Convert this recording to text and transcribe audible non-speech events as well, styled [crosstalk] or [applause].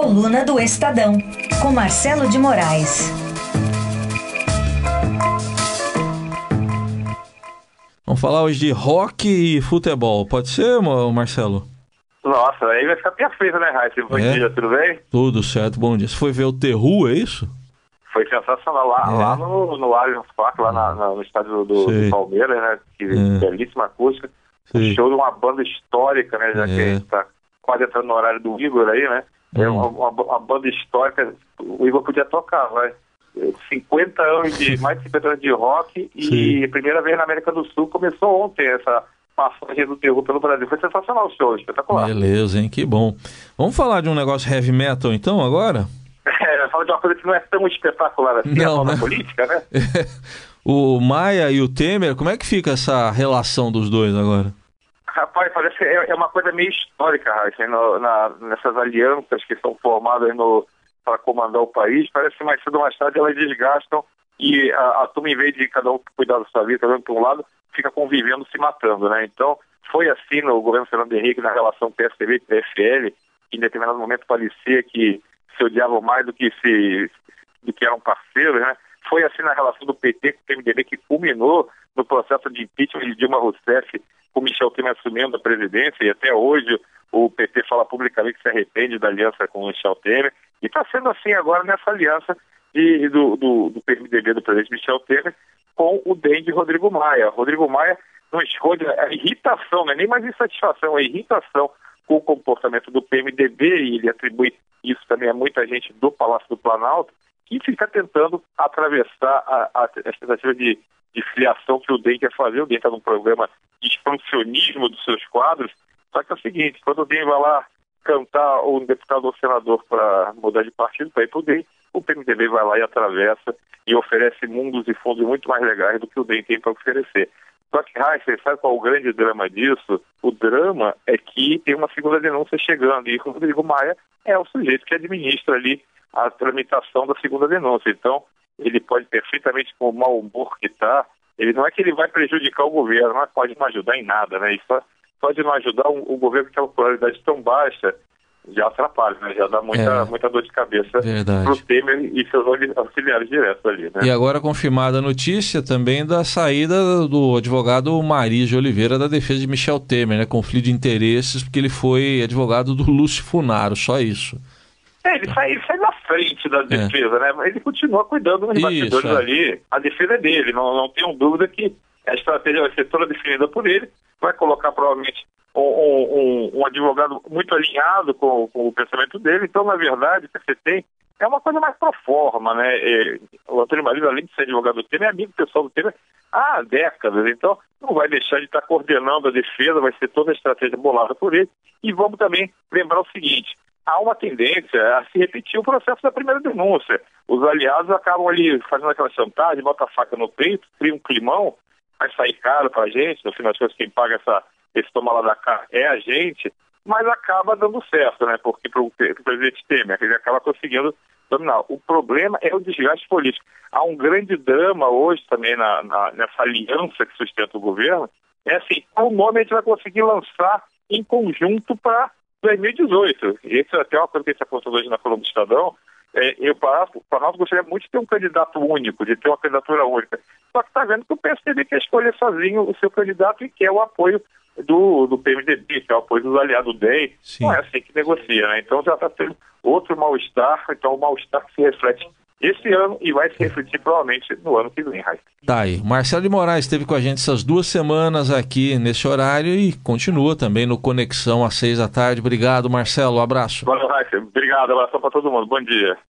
Coluna do Estadão, com Marcelo de Moraes. Vamos falar hoje de rock e futebol. Pode ser, Marcelo? Nossa, aí vai ficar perfeito, né, Raíssa? Bom é? dia, tudo bem? Tudo certo, bom dia. Você foi ver o Terru, é isso? Foi sensacional lá, é. lá no, no Allianz Parque, lá na, na, no estádio do, do, Palmeiras, né? Que é. belíssima acústica. Um show de uma banda histórica, né? Já que a gente tá quase entrando no horário do Igor aí, né? É uma, uma, uma, banda histórica. O Igor podia tocar, vai. 50 anos de, mais de 50 anos de rock e primeira vez na América do Sul começou ontem essa passagem do terror pelo Brasil. Foi sensacional o show, espetacular. Beleza, hein? Que bom. Vamos falar de um negócio heavy metal então agora? [laughs] É, fala de uma coisa que não é tão espetacular assim, não, a né? política, né? [laughs] o Maia e o Temer, como é que fica essa relação dos dois agora? Rapaz, parece é, é uma coisa meio histórica, assim, no, na, nessas alianças que são formadas para comandar o país, parece que mais cedo ou mais tarde elas desgastam e a, a turma, em vez de cada um cuidar da sua vida, cada um para um lado, fica convivendo, se matando, né? Então, foi assim no governo Fernando Henrique, na relação PSDB e PFL, que em determinado momento parecia que se odiavam mais do que se do que eram parceiros, né? Foi assim na relação do PT com o PMDB que culminou no processo de impeachment de Dilma Rousseff com Michel Temer assumindo a presidência e até hoje o PT fala publicamente que se arrepende da aliança com o Michel Temer. E está sendo assim agora nessa aliança de, do, do, do PMDB do presidente Michel Temer com o DEM de Rodrigo Maia. Rodrigo Maia não esconde a irritação, não é nem mais insatisfação, é irritação com o comportamento do PMDB e ele atribui isso também a muita gente do Palácio do Planalto que fica tentando atravessar a, a, a tentativa de, de filiação que o DEM quer fazer. O DEM está num programa de expansionismo dos seus quadros, só que é o seguinte, quando o DEM vai lá cantar um deputado ou senador para mudar de partido, para ir para o DEM, o PMDB vai lá e atravessa e oferece mundos e fundos muito mais legais do que o DEM tem para oferecer. Só que, você sabe qual é o grande drama disso? O drama é que tem uma segunda denúncia chegando e o Rodrigo Maia é o sujeito que administra ali a tramitação da segunda denúncia. Então, ele pode perfeitamente, com o mau humor que está, ele não é que ele vai prejudicar o governo, mas pode não ajudar em nada, né? Isso pode não ajudar o, o governo que tem uma pluralidade tão baixa já atrapalha, né? Já dá muita, é, muita dor de cabeça para o Temer e seus auxiliares diretos ali, né? E agora confirmada a notícia também da saída do advogado Maris de Oliveira da defesa de Michel Temer, né? Conflito de interesses, porque ele foi advogado do Lúcio Funaro, só isso. É, ele sai, ele sai na frente da é. defesa, é. né? Mas ele continua cuidando dos bastidores é. ali. A defesa é dele, não, não tenho dúvida que a estratégia vai ser toda definida por ele. Vai colocar provavelmente um, um, advogado muito alinhado com, com, o pensamento dele. Então, na verdade, o que você tem é uma coisa mais pro forma, né? E, o Antônio Marido, além de ser advogado do Temer, é amigo pessoal do Temer há décadas. Então, não vai deixar de estar coordenando a defesa, vai ser toda a estratégia bolada por ele. E vamos também lembrar o seguinte, há uma tendência a se repetir o processo da primeira denúncia. Os aliados acabam ali fazendo aquela chantagem, bota a faca no peito, cria um climão, vai sair caro para a gente, no final das contas quem paga essa, esse toma lá da cá é a gente, mas acaba dando certo, né? Porque para o presidente Temer, ele acaba conseguindo dominar. O problema é o desgaste político. Há um grande drama hoje também na, na, nessa aliança que sustenta o governo. É assim, qual nome a gente vai conseguir lançar em conjunto para 2018. Esse é até uma coisa que a gente apontou hoje na coluna do Estadão. É, eu, para nós, gostaria muito de ter um candidato único, de ter uma candidatura única. Só que está vendo que o PSDB quer escolher sozinho o seu candidato e quer o apoio do, do PMDB, que é o apoio dos aliados do DEM. Sim. Não é assim que negocia, né? Então já está tendo outro mal-estar, então o mal-estar se reflete esse ano e vai se refletir provavelmente no ano que vem, Raíssa. Tá aí. Marcelo de Moraes esteve com a gente essas duas semanas aqui nesse horário e continua também no Conexão às seis da tarde. Obrigado, Marcelo. Um abraço. Valeu, Raíssa. Obrigado. Abraço para todo mundo. Bom dia.